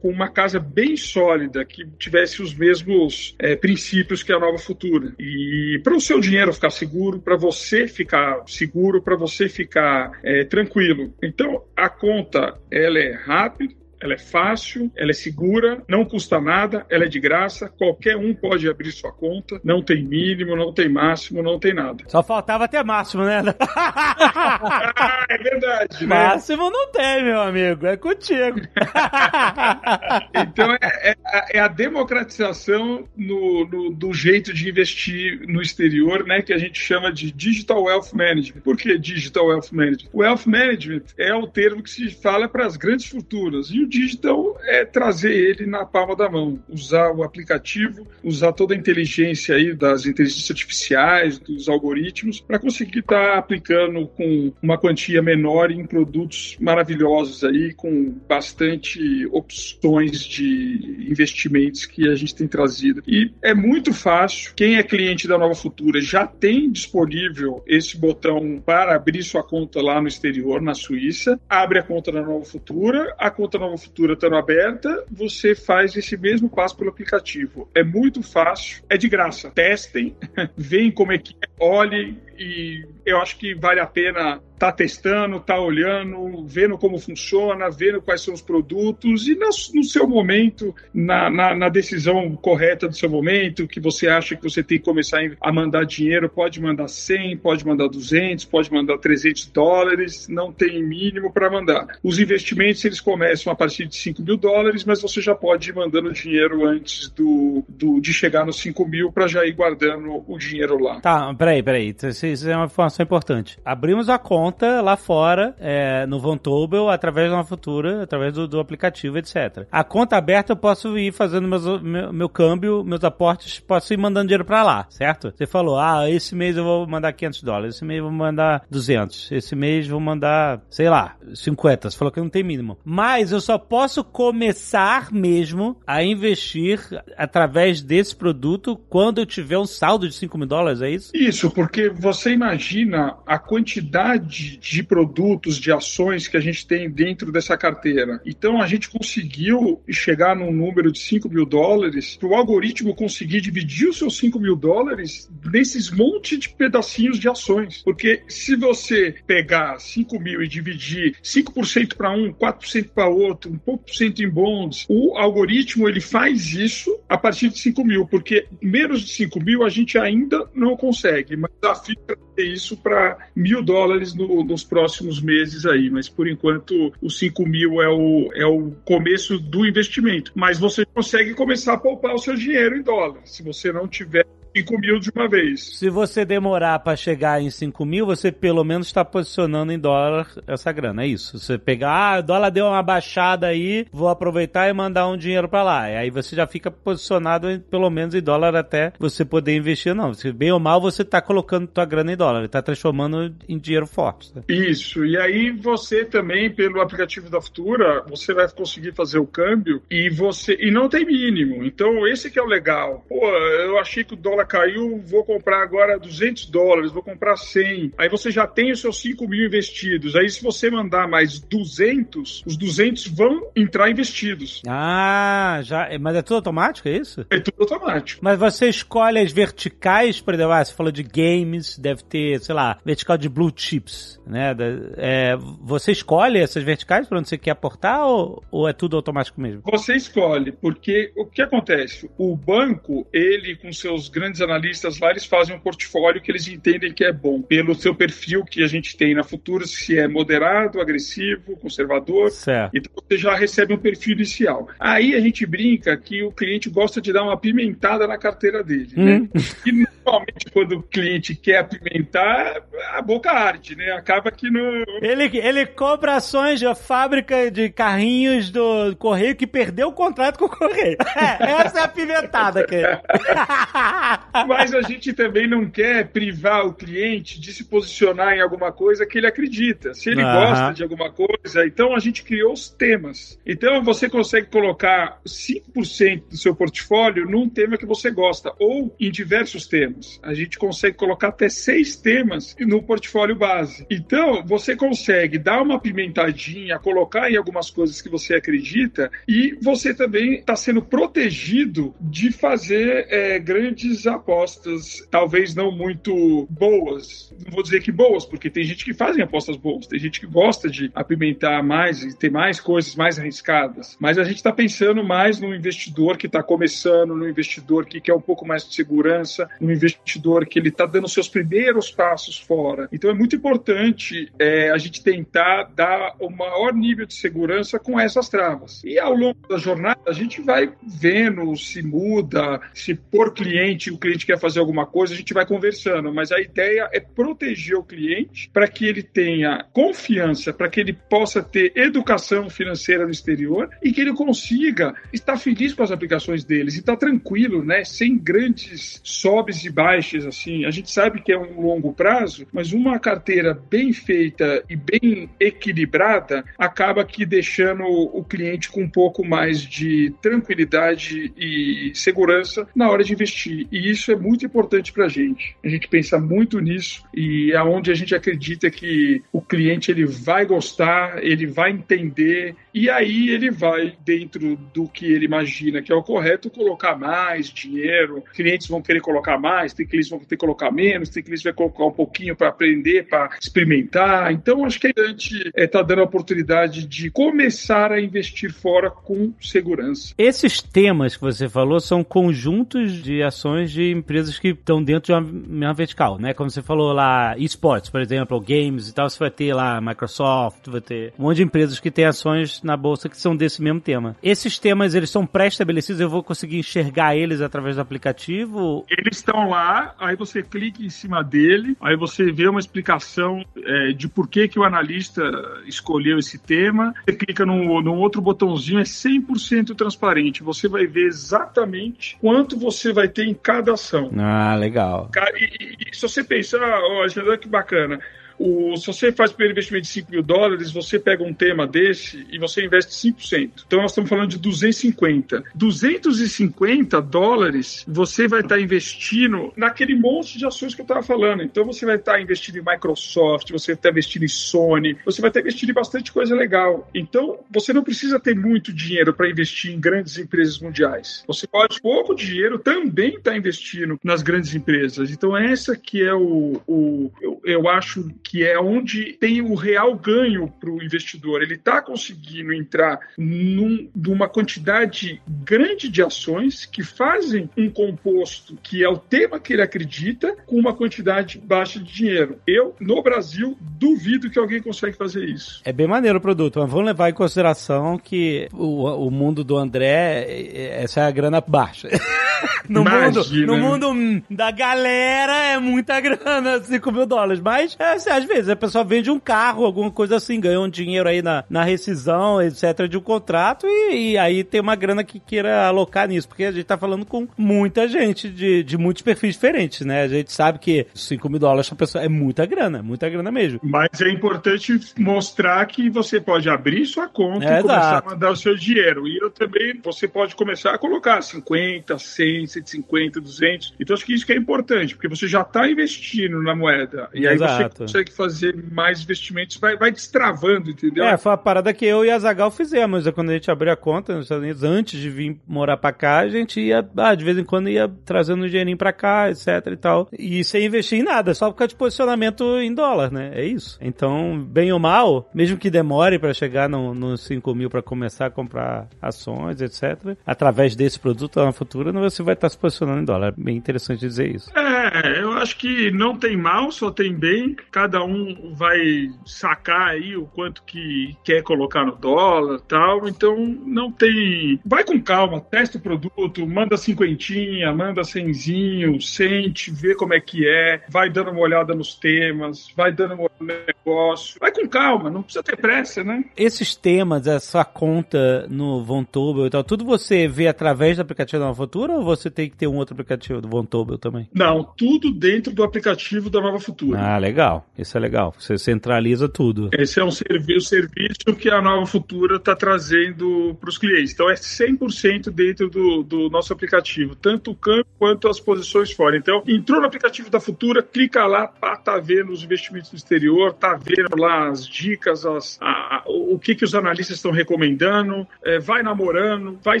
com uma casa bem sólida, que tivesse os mesmos é, princípios que a Nova Futura. E para o seu dinheiro ficar seguro, para você ficar seguro, para você ficar é, tranquilo. Então, a conta ela é rápida, ela é fácil, ela é segura, não custa nada, ela é de graça, qualquer um pode abrir sua conta, não tem mínimo, não tem máximo, não tem nada. Só faltava ter máximo, né? ah, [LAUGHS] é verdade, né? Máximo não tem, meu amigo, é contigo. [LAUGHS] então é, é, é, a democratização no, no, do jeito de investir no exterior, né, que a gente chama de Digital Wealth Management. Por que Digital Wealth Management? O Wealth Management é o termo que se fala para as grandes fortunas, e o digital é trazer ele na palma da mão, usar o aplicativo, usar toda a inteligência aí das inteligências artificiais, dos algoritmos, para conseguir estar tá aplicando com uma quantia menor em produtos maravilhosos aí, com bastante opções de investimentos que a gente tem trazido. E é muito fácil. Quem é cliente da Nova Futura já tem disponível esse botão para abrir sua conta lá no exterior, na Suíça. Abre a conta da Nova Futura, a conta Nova Futura estando aberta, você faz esse mesmo passo pelo aplicativo. É muito fácil, é de graça. Testem, [LAUGHS] veem como é que é, olhem e eu acho que vale a pena tá testando, tá olhando, vendo como funciona, vendo quais são os produtos e no, no seu momento, na, na, na, decisão correta do seu momento, que você acha que você tem que começar a mandar dinheiro, pode mandar 100, pode mandar 200, pode mandar 300 dólares, não tem mínimo para mandar. Os investimentos eles começam a partir de 5 mil dólares, mas você já pode ir mandando dinheiro antes do, do de chegar nos 5 mil para já ir guardando o dinheiro lá. Tá, peraí, peraí. Você isso é uma informação importante. Abrimos a conta lá fora, é, no Vontobel, através de uma futura, através do, do, aplicativo, etc. A conta aberta eu posso ir fazendo meus, meu, meu câmbio, meus aportes, posso ir mandando dinheiro pra lá, certo? Você falou, ah, esse mês eu vou mandar 500 dólares, esse mês eu vou mandar 200, esse mês eu vou mandar, sei lá, 50. Você falou que não tem mínimo. Mas eu só posso começar mesmo a investir através desse produto quando eu tiver um saldo de 5 mil dólares, é isso? Isso, porque você imagina a quantidade de produtos, de ações que a gente tem dentro dessa carteira. Então a gente conseguiu chegar num número de 5 mil dólares, para o algoritmo conseguir dividir os seus 5 mil dólares nesses monte de pedacinhos de ações. Porque se você pegar 5 mil e dividir 5% para um, 4% para outro, um pouco por cento em bonds, o algoritmo ele faz isso a partir de 5 mil, porque menos de 5 mil a gente ainda não consegue, mas desafio ter isso para mil dólares no, nos próximos meses aí, mas por enquanto os 5 mil é o, é o começo do investimento. Mas você consegue começar a poupar o seu dinheiro em dólar. Se você não tiver 5 mil de uma vez. Se você demorar para chegar em 5 mil, você pelo menos está posicionando em dólar essa grana, é isso. Você pegar, ah, o dólar deu uma baixada aí, vou aproveitar e mandar um dinheiro para lá. E aí você já fica posicionado em, pelo menos em dólar até você poder investir. Não, se bem ou mal, você está colocando tua grana em dólar, está transformando em dinheiro forte. Né? Isso, e aí você também, pelo aplicativo da Futura, você vai conseguir fazer o câmbio e você e não tem mínimo. Então esse que é o legal. Pô, eu achei que o dólar dólar caiu, vou comprar agora 200 dólares, vou comprar 100. Aí você já tem os seus 5 mil investidos. Aí se você mandar mais 200, os 200 vão entrar investidos. Ah, já. Mas é tudo automático, é isso? É tudo automático. Mas você escolhe as verticais, por exemplo, ah, você falou de games, deve ter, sei lá, vertical de blue chips, né? É, você escolhe essas verticais para onde você quer aportar ou, ou é tudo automático mesmo? Você escolhe, porque o que acontece? O banco, ele com seus grandes grandes analistas lá, eles fazem um portfólio que eles entendem que é bom, pelo seu perfil que a gente tem na Futura, se é moderado, agressivo, conservador. Certo. Então você já recebe um perfil inicial. Aí a gente brinca que o cliente gosta de dar uma pimentada na carteira dele, né? hum. né? [LAUGHS] E normalmente quando o cliente quer apimentar, a boca arde, né? Acaba que não. Ele, ele compra ações da fábrica de carrinhos do Correio que perdeu o contrato com o Correio. [LAUGHS] É, essa é a pimentada, que [LAUGHS] Mas a gente também não quer privar o cliente de se posicionar em alguma coisa que ele acredita. Se ele uhum. gosta de alguma coisa, então a gente criou os temas. Então você consegue colocar 5% do seu portfólio num tema que você gosta, ou em diversos temas. A gente consegue colocar até seis temas no portfólio base. Então você consegue dar uma pimentadinha, colocar em algumas coisas que você acredita, e você também está sendo protegido de fazer é, grandes apostas, talvez não muito boas. Não vou dizer que boas, porque tem gente que fazem apostas boas, tem gente que gosta de apimentar mais e ter mais coisas mais arriscadas. Mas a gente está pensando mais no investidor que está começando, no investidor que quer um pouco mais de segurança, no investidor que ele está dando seus primeiros passos fora. Então é muito importante é, a gente tentar dar o maior nível de segurança com essas travas. E ao longo da jornada a gente vai vendo se muda, se por cliente cliente quer fazer alguma coisa, a gente vai conversando, mas a ideia é proteger o cliente para que ele tenha confiança, para que ele possa ter educação financeira no exterior e que ele consiga estar feliz com as aplicações deles e estar tranquilo, né, sem grandes sobes e baixas assim. A gente sabe que é um longo prazo, mas uma carteira bem feita e bem equilibrada acaba que deixando o cliente com um pouco mais de tranquilidade e segurança na hora de investir. E isso é muito importante para a gente. A gente pensa muito nisso e é onde a gente acredita que o cliente ele vai gostar, ele vai entender e aí ele vai, dentro do que ele imagina que é o correto, colocar mais dinheiro. Clientes vão querer colocar mais, tem clientes vão ter que colocar menos, tem clientes vai colocar um pouquinho para aprender, para experimentar. Então, acho que a gente está é, tá dando a oportunidade de começar a investir fora com segurança. Esses temas que você falou são conjuntos de ações de empresas que estão dentro de uma mesma vertical, né? Como você falou lá, esportes, por exemplo, games e tal, você vai ter lá Microsoft, vai ter um monte de empresas que têm ações na bolsa que são desse mesmo tema. Esses temas, eles são pré-estabelecidos, eu vou conseguir enxergar eles através do aplicativo? Eles estão lá, aí você clica em cima dele, aí você vê uma explicação é, de por que, que o analista escolheu esse tema. Você clica num, num outro botãozinho, é 100% transparente. Você vai ver exatamente quanto você vai ter em cada ação. Ah, legal. E, e, e se você pensar, ó, oh, que bacana, o, se você faz primeiro investimento de 5 mil dólares, você pega um tema desse e você investe 5%. Então nós estamos falando de 250. 250 dólares você vai estar investindo naquele monte de ações que eu estava falando. Então você vai estar investindo em Microsoft, você vai estar investindo em Sony, você vai estar investindo em bastante coisa legal. Então você não precisa ter muito dinheiro para investir em grandes empresas mundiais. Você pode, pouco dinheiro, também estar investindo nas grandes empresas. Então essa que é o, o eu, eu acho que que é onde tem o real ganho para o investidor. Ele está conseguindo entrar num, numa quantidade grande de ações que fazem um composto que é o tema que ele acredita com uma quantidade baixa de dinheiro. Eu, no Brasil, duvido que alguém consegue fazer isso. É bem maneiro o produto, mas vamos levar em consideração que o, o mundo do André, essa é a grana baixa. [LAUGHS] no, mundo, no mundo da galera é muita grana, [LAUGHS] 5 mil dólares. Mas é, às vezes a pessoa vende um carro, alguma coisa assim, ganha um dinheiro aí na, na rescisão, etc., de um contrato, e, e, aí tem uma grana que queira alocar nisso, porque a gente tá falando com muita gente de, de muitos perfis diferentes, né? A gente sabe que 5 mil dólares pra pessoa é muita grana, muita grana mesmo. Mas é importante mostrar que você pode abrir sua conta é, e começar exato. a mandar o seu dinheiro. E eu também, você pode começar a colocar 50, 100, 150, 200. Então acho que isso que é importante, porque você já está investindo na moeda. E aí você consegue fazer mais investimentos, vai, vai destravando, entendeu? É, foi a parada que eu e a Zagal fizemos. É quando a gente abriu a conta nos Estados Unidos, antes de vir morar pra cá, a gente ia, ah, de vez em quando ia trazendo um dinheirinho pra cá, etc e tal. E sem investir em nada, só por causa de posicionamento em dólar, né? É isso. Então, bem ou mal, mesmo que demore para chegar nos no 5 mil para começar a comprar ações, etc., através desse produto na futura, você vai estar se posicionando em dólar. É bem interessante dizer isso. É, eu acho que não tem mal, só tem bem. Cada um vai sacar aí o quanto que quer colocar no dólar tal. Então não tem. Vai com calma, testa o produto, manda cinquentinha, manda cenzinho, sente, vê como é que é, vai dando uma olhada nos temas, vai dando uma olhada no negócio. Vai com calma, não precisa ter pressa, né? Esses temas, essa conta no Vontobel e tal, tudo você vê através do aplicativo da Futura ou você tem que ter um outro aplicativo do Vontobel também? Não, tudo dentro do aplicativo da Nova Futura. Ah, legal. Isso é legal. Você centraliza tudo. Esse é um serviço, serviço que a Nova Futura está trazendo para os clientes. Então é 100% dentro do, do nosso aplicativo, tanto o campo quanto as posições fora. Então, entrou no aplicativo da Futura, clica lá, pá, tá vendo os investimentos no exterior, tá vendo lá as dicas, as, a, a, o que, que os analistas estão recomendando, é, vai namorando, vai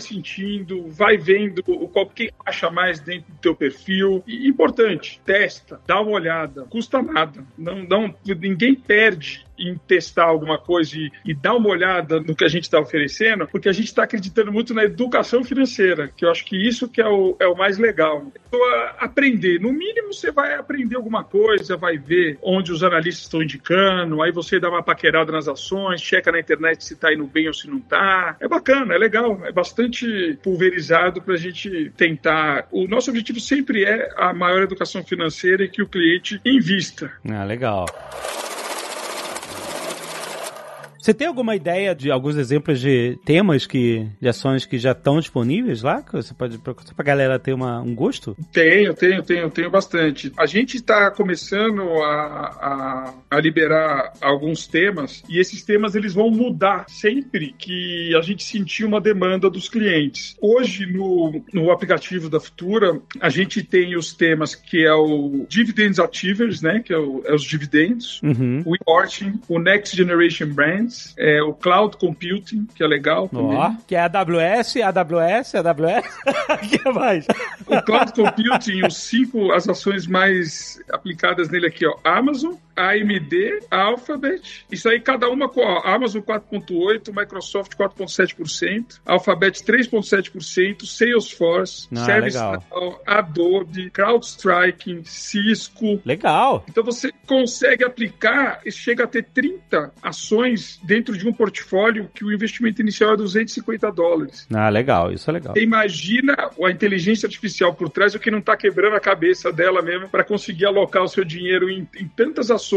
sentindo, vai vendo qual que acha mais dentro do teu perfil. E, importante, testa, dá uma olhada, custa nada. Não, não, ninguém perde em testar alguma coisa e, e dar uma olhada no que a gente está oferecendo, porque a gente está acreditando muito na educação financeira, que eu acho que isso que é o, é o mais legal. Então, aprender, no mínimo você vai aprender alguma coisa, vai ver onde os analistas estão indicando, aí você dá uma paquerada nas ações, checa na internet se está indo bem ou se não está. É bacana, é legal, é bastante pulverizado para a gente tentar. O nosso objetivo sempre é a maior educação financeira e que o cliente invista. Ah, legal. Você tem alguma ideia de alguns exemplos de temas que, de ações que já estão disponíveis lá? Que você pode para a galera ter uma, um gosto? Tenho, tenho, tenho, tenho bastante. A gente está começando a, a, a, liberar alguns temas e esses temas eles vão mudar sempre que a gente sentir uma demanda dos clientes. Hoje no, no aplicativo da Futura a gente tem os temas que é o Dividends Achievers, né? Que é, o, é os dividendos, uhum. o Reporting, o Next Generation Brand é, o Cloud Computing, que é legal também. que é AWS, AWS, AWS, [LAUGHS] que é mais? o cloud computing, os cinco, as ações mais aplicadas nele aqui, ó, Amazon, AMD, Alphabet, isso aí cada uma com a Amazon 4.8, Microsoft 4.7%, Alphabet 3.7%, Salesforce, Ah, ServiceNow, Adobe, CrowdStrike, Cisco. Legal. Então você consegue aplicar e chega a ter 30 ações dentro de um portfólio que o investimento inicial é 250 dólares. Ah, legal. Isso é legal. Você imagina a inteligência artificial por trás, o que não está quebrando a cabeça dela mesmo para conseguir alocar o seu dinheiro em, em tantas ações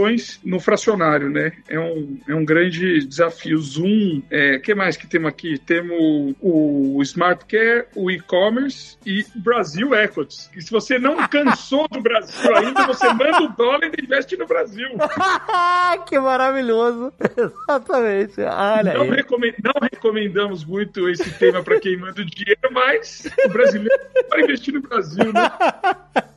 no fracionário, né? É um, é um grande desafio. Zoom, é, que mais que temos aqui? Temos o, o Smart Care, o e-commerce e Brasil Equities. E se você não cansou do Brasil ainda, você manda o dólar e investe no Brasil. [LAUGHS] que maravilhoso. Exatamente. Olha Não, aí. recome- não recomendamos muito esse tema para quem manda o dinheiro, mas o brasileiro para investir no Brasil, né? [LAUGHS]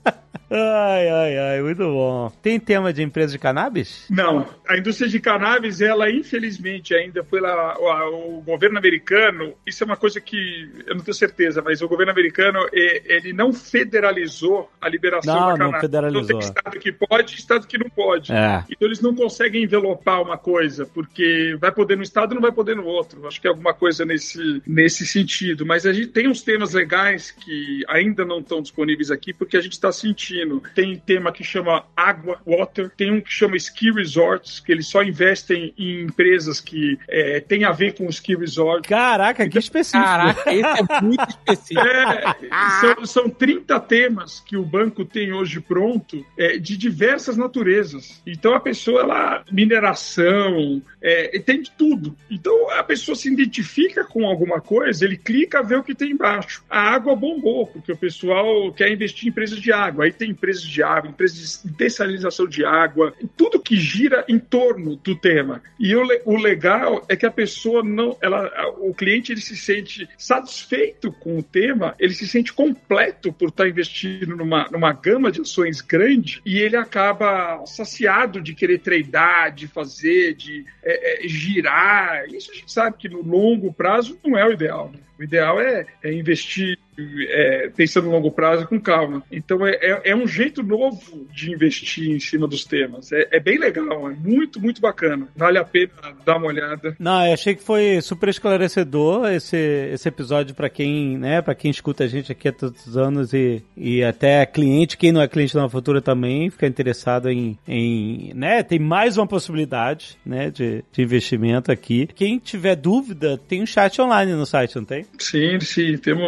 Ai, ai, ai, muito bom. Tem tema de empresa de cannabis? Não, a indústria de cannabis, ela infelizmente ainda pela o, governo americano, isso é uma coisa que eu não tenho certeza, mas o governo americano ele não federalizou a liberação Não, da não cannabis. federalizou. Então tem estado que pode, e estado que não pode. É. Então eles não conseguem envelopar uma coisa, porque vai poder no estado e não vai poder no outro. Acho que é alguma coisa nesse, nesse sentido. Mas a gente tem uns temas legais que ainda não estão disponíveis aqui, porque a gente está sentindo. Tem tema que chama água, water, tem um que chama ski resorts, que eles só investem em empresas que é, têm a ver com ski resort. Caraca, que específico. Caraca, esse é muito específico. [LAUGHS] É, são, são 30 temas que o banco tem hoje pronto é, de diversas naturezas. Então a pessoa, ela, mineração, é, tem de tudo. Então a pessoa se identifica com alguma coisa, ele clica, vê o que tem embaixo. A água bombou, porque o pessoal quer investir em empresas de água. Aí tem empresas de água, empresas de dessalinização de água, tudo que gira em torno do tema. E o, o legal é que a pessoa não, ela, o cliente ele se sente satisfeito com o tema, ele se sente completo por estar investindo numa, numa gama de ações grande e ele acaba saciado de querer tradar, de fazer, de é, é, girar. Isso a gente sabe que no longo prazo não é o ideal. né? O ideal é, é investir é, pensando no longo prazo com calma. Então é, é, é um jeito novo de investir em cima dos temas. É, é bem legal, é muito, muito bacana. Vale a pena dar uma olhada. Não, eu achei que foi super esclarecedor esse, esse episódio pra quem, né, para quem escuta a gente aqui há tantos anos e, e até cliente, quem não é cliente na Futura também, fica interessado em, em, né, tem mais uma possibilidade, né, de, de investimento aqui. Quem tiver dúvida, tem um chat online no site, não tem? Sim, sim. Temos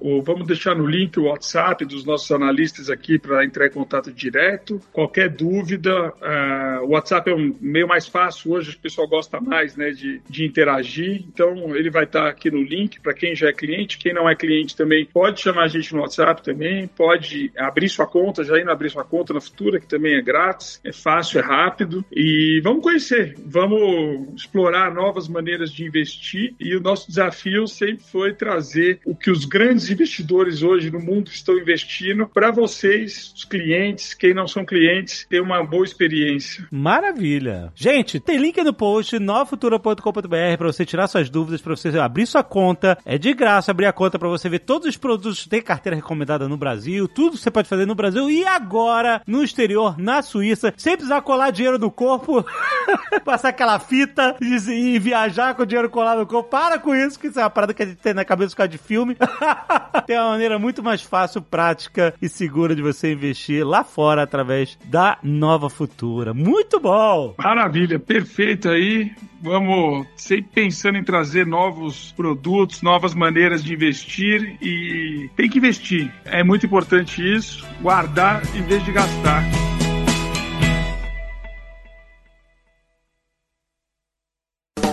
o, vamos deixar no link o WhatsApp dos nossos analistas aqui para entrar em contato direto. Qualquer dúvida, ah, o WhatsApp é um meio mais fácil hoje, o pessoal gosta mais né, de, de interagir. Então ele vai estar aqui no link para quem já é cliente. Quem não é cliente também pode chamar a gente no WhatsApp também, pode abrir sua conta, já indo abrir sua conta na Futura, que também é grátis, é fácil, é rápido. E vamos conhecer, vamos explorar novas maneiras de investir. E o nosso desafio sempre foi trazer o que os grandes investidores hoje no mundo estão investindo para vocês, os clientes, quem não são clientes, ter uma boa experiência. Maravilha. Gente, tem link no post, novafutura.com.br pra você tirar suas dúvidas, pra você abrir sua conta. É de graça abrir a conta pra você ver todos os produtos. Tem carteira recomendada no Brasil, tudo que você pode fazer no Brasil e agora no exterior, na Suíça, sem precisar colar dinheiro no corpo, [LAUGHS] passar aquela fita e, e viajar com o dinheiro colado no corpo. Para com isso, que isso é uma parada que a gente na cabeça por causa de filme. [LAUGHS] tem uma maneira muito mais fácil, prática e segura de você investir lá fora através da Nova Futura. Muito bom! Maravilha, perfeito aí. Vamos sempre pensando em trazer novos produtos, novas maneiras de investir e tem que investir. É muito importante isso, guardar em vez de gastar.